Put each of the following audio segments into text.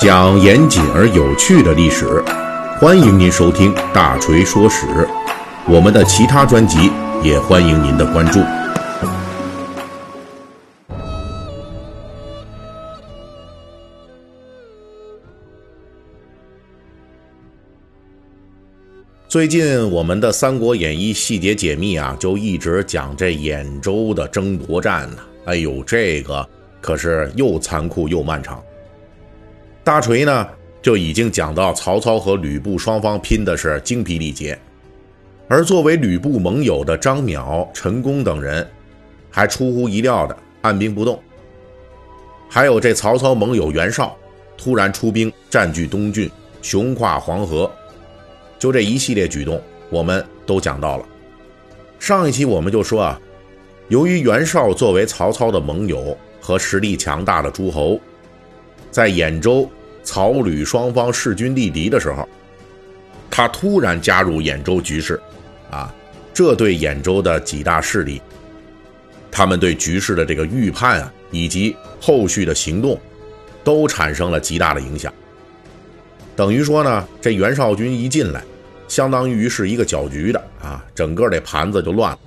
讲严谨而有趣的历史，欢迎您收听《大锤说史》。我们的其他专辑也欢迎您的关注。最近我们的《三国演义》细节解密啊，就一直讲这兖州的争夺战呢。哎呦，这个可是又残酷又漫长。大锤呢就已经讲到曹操和吕布双方拼的是精疲力竭，而作为吕布盟友的张邈、陈宫等人，还出乎意料的按兵不动。还有这曹操盟友袁绍，突然出兵占据东郡，雄跨黄河。就这一系列举动，我们都讲到了。上一期我们就说啊，由于袁绍作为曹操的盟友和实力强大的诸侯，在兖州曹吕双方势均力敌的时候，他突然加入兖州局势，啊，这对兖州的几大势力，他们对局势的这个预判啊，以及后续的行动，都产生了极大的影响。等于说呢，这袁绍军一进来，相当于是一个搅局的啊，整个这盘子就乱了。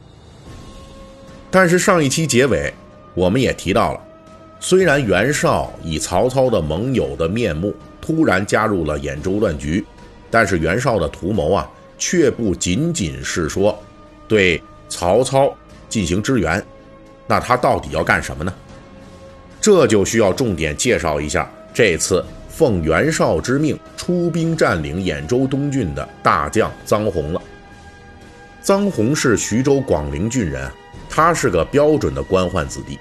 但是上一期结尾，我们也提到了，虽然袁绍以曹操的盟友的面目突然加入了兖州乱局，但是袁绍的图谋啊，却不仅仅是说对曹操进行支援，那他到底要干什么呢？这就需要重点介绍一下这次。奉袁绍之命出兵占领兖州东郡的大将臧洪了。臧洪是徐州广陵郡人，他是个标准的官宦子弟。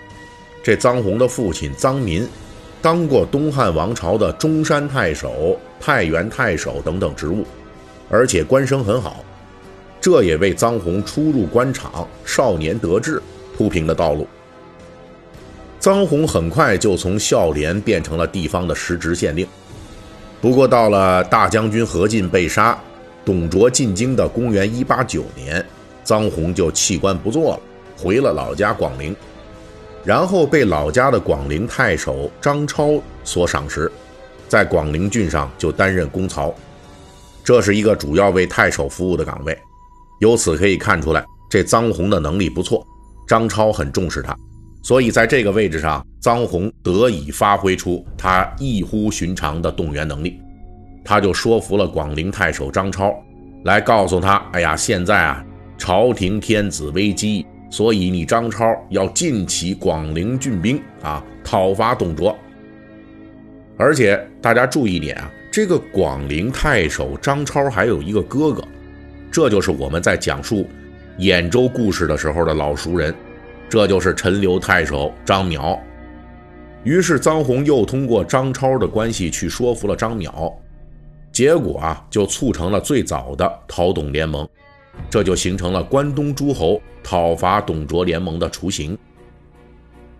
这臧洪的父亲臧民，当过东汉王朝的中山太守、太原太守等等职务，而且官声很好，这也为臧洪初入官场、少年得志铺平了道路。臧洪很快就从孝廉变成了地方的实职县令。不过，到了大将军何进被杀、董卓进京的公元一八九年，臧洪就弃官不做了，回了老家广陵，然后被老家的广陵太守张超所赏识，在广陵郡上就担任公曹。这是一个主要为太守服务的岗位。由此可以看出来，这臧洪的能力不错，张超很重视他。所以，在这个位置上，臧洪得以发挥出他异乎寻常的动员能力，他就说服了广陵太守张超，来告诉他：“哎呀，现在啊，朝廷天子危机，所以你张超要尽起广陵郡兵啊，讨伐董卓。而且大家注意一点啊，这个广陵太守张超还有一个哥哥，这就是我们在讲述兖州故事的时候的老熟人。”这就是陈留太守张邈，于是臧洪又通过张超的关系去说服了张邈，结果啊，就促成了最早的讨董联盟，这就形成了关东诸侯讨伐董卓联盟的雏形。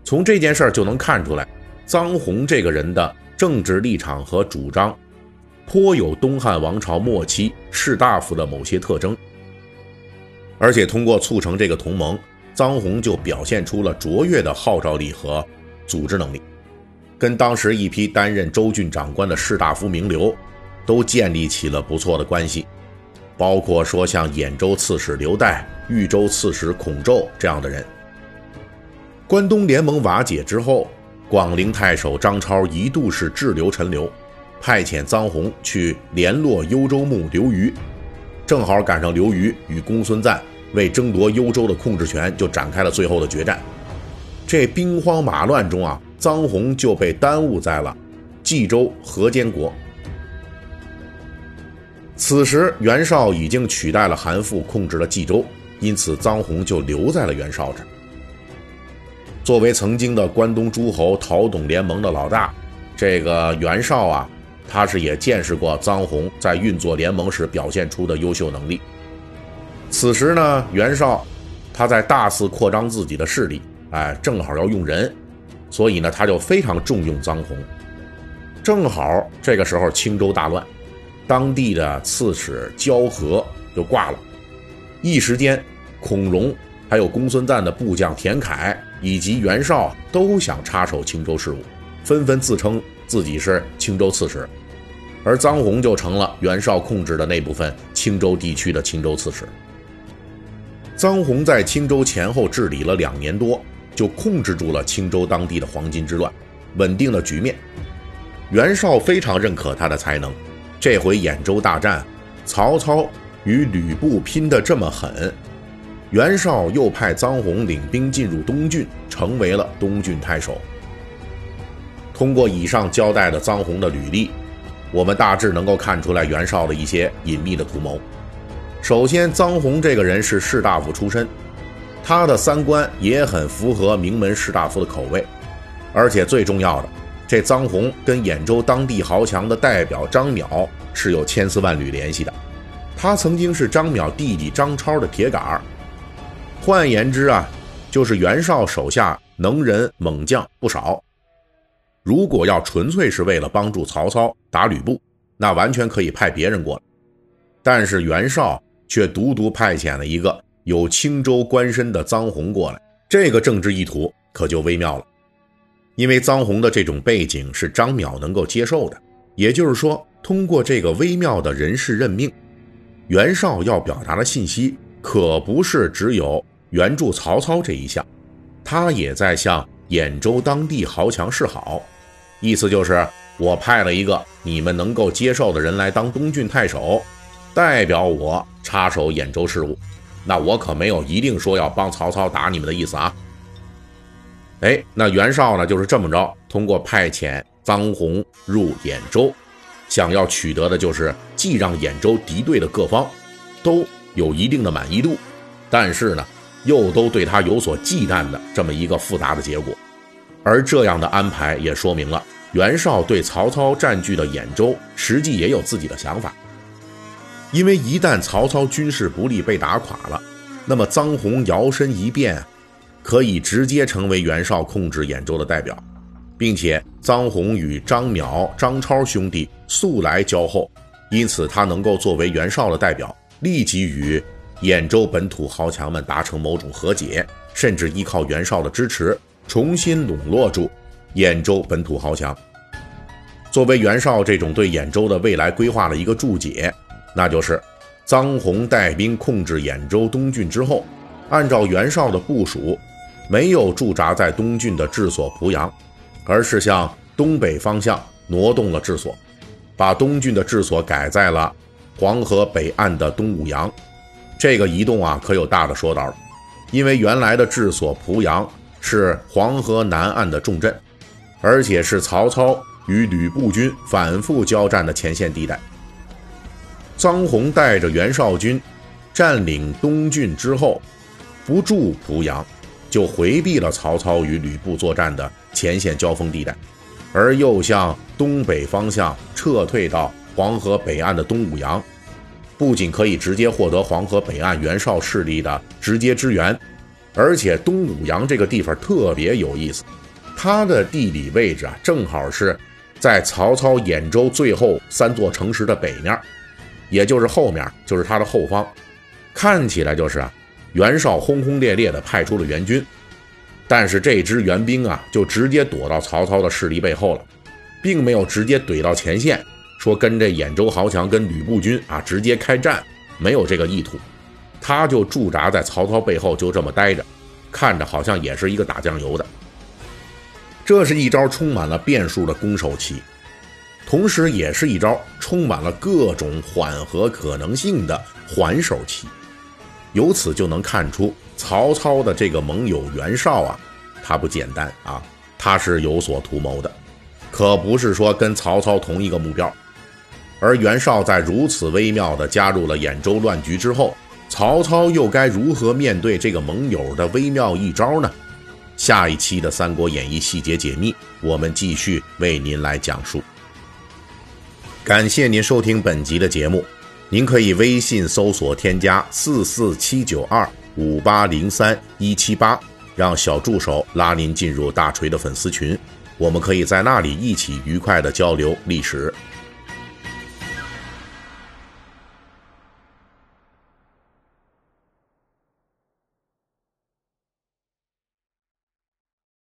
从这件事儿就能看出来，臧洪这个人的政治立场和主张，颇有东汉王朝末期士大夫的某些特征，而且通过促成这个同盟。臧洪就表现出了卓越的号召力和组织能力，跟当时一批担任州郡长官的士大夫名流都建立起了不错的关系，包括说像兖州刺史刘岱、豫州刺史孔宙这样的人。关东联盟瓦解之后，广陵太守张超一度是滞留陈留，派遣臧洪去联络幽州牧刘虞，正好赶上刘虞与公孙瓒。为争夺幽州的控制权，就展开了最后的决战。这兵荒马乱中啊，臧洪就被耽误在了冀州河间国。此时袁绍已经取代了韩馥，控制了冀州，因此臧洪就留在了袁绍这儿。作为曾经的关东诸侯讨董联盟的老大，这个袁绍啊，他是也见识过臧洪在运作联盟时表现出的优秀能力。此时呢，袁绍他在大肆扩张自己的势力，哎，正好要用人，所以呢，他就非常重用臧洪。正好这个时候青州大乱，当地的刺史焦和就挂了，一时间，孔融还有公孙瓒的部将田楷以及袁绍都想插手青州事务，纷纷自称自己是青州刺史，而臧洪就成了袁绍控制的那部分青州地区的青州刺史。臧洪在青州前后治理了两年多，就控制住了青州当地的黄巾之乱，稳定了局面。袁绍非常认可他的才能，这回兖州大战，曹操与吕布拼得这么狠，袁绍又派臧洪领兵进入东郡，成为了东郡太守。通过以上交代的臧洪的履历，我们大致能够看出来袁绍的一些隐秘的图谋。首先，臧洪这个人是士大夫出身，他的三观也很符合名门士大夫的口味，而且最重要的。这臧洪跟兖州当地豪强的代表张邈是有千丝万缕联系的，他曾经是张邈弟弟张超的铁杆儿。换言之啊，就是袁绍手下能人猛将不少。如果要纯粹是为了帮助曹操打吕布，那完全可以派别人过来。但是袁绍却独独派遣了一个有青州官身的臧洪过来，这个政治意图可就微妙了。因为臧洪的这种背景是张邈能够接受的，也就是说，通过这个微妙的人事任命，袁绍要表达的信息可不是只有援助曹操这一项，他也在向兖州当地豪强示好，意思就是我派了一个你们能够接受的人来当东郡太守，代表我插手兖州事务，那我可没有一定说要帮曹操打你们的意思啊。哎，那袁绍呢？就是这么着，通过派遣臧洪入兖州，想要取得的就是既让兖州敌对的各方都有一定的满意度，但是呢，又都对他有所忌惮的这么一个复杂的结果。而这样的安排也说明了袁绍对曹操占据的兖州实际也有自己的想法。因为一旦曹操军事不利被打垮了，那么臧洪摇身一变。可以直接成为袁绍控制兖州的代表，并且臧洪与张邈、张超兄弟素来交厚，因此他能够作为袁绍的代表，立即与兖州本土豪强们达成某种和解，甚至依靠袁绍的支持，重新笼络住兖州本土豪强。作为袁绍这种对兖州的未来规划的一个注解，那就是臧洪带兵控制兖州东郡之后，按照袁绍的部署。没有驻扎在东郡的治所濮阳，而是向东北方向挪动了治所，把东郡的治所改在了黄河北岸的东武阳。这个移动啊，可有大的说道了，因为原来的治所濮阳是黄河南岸的重镇，而且是曹操与吕布军反复交战的前线地带。臧洪带着袁绍军占领东郡之后，不驻濮阳。就回避了曹操与吕布作战的前线交锋地带，而又向东北方向撤退到黄河北岸的东武阳，不仅可以直接获得黄河北岸袁绍势力的直接支援，而且东武阳这个地方特别有意思，它的地理位置啊，正好是在曹操兖州最后三座城池的北面，也就是后面，就是它的后方，看起来就是啊。袁绍轰轰烈烈地派出了援军，但是这支援兵啊，就直接躲到曹操的势力背后了，并没有直接怼到前线，说跟这兖州豪强跟吕布军啊直接开战，没有这个意图，他就驻扎在曹操背后，就这么待着，看着好像也是一个打酱油的。这是一招充满了变数的攻守棋，同时也是一招充满了各种缓和可能性的还手棋。由此就能看出，曹操的这个盟友袁绍啊，他不简单啊，他是有所图谋的，可不是说跟曹操同一个目标。而袁绍在如此微妙地加入了兖州乱局之后，曹操又该如何面对这个盟友的微妙一招呢？下一期的《三国演义》细节解密，我们继续为您来讲述。感谢您收听本集的节目。您可以微信搜索添加四四七九二五八零三一七八，让小助手拉您进入大锤的粉丝群，我们可以在那里一起愉快的交流历史。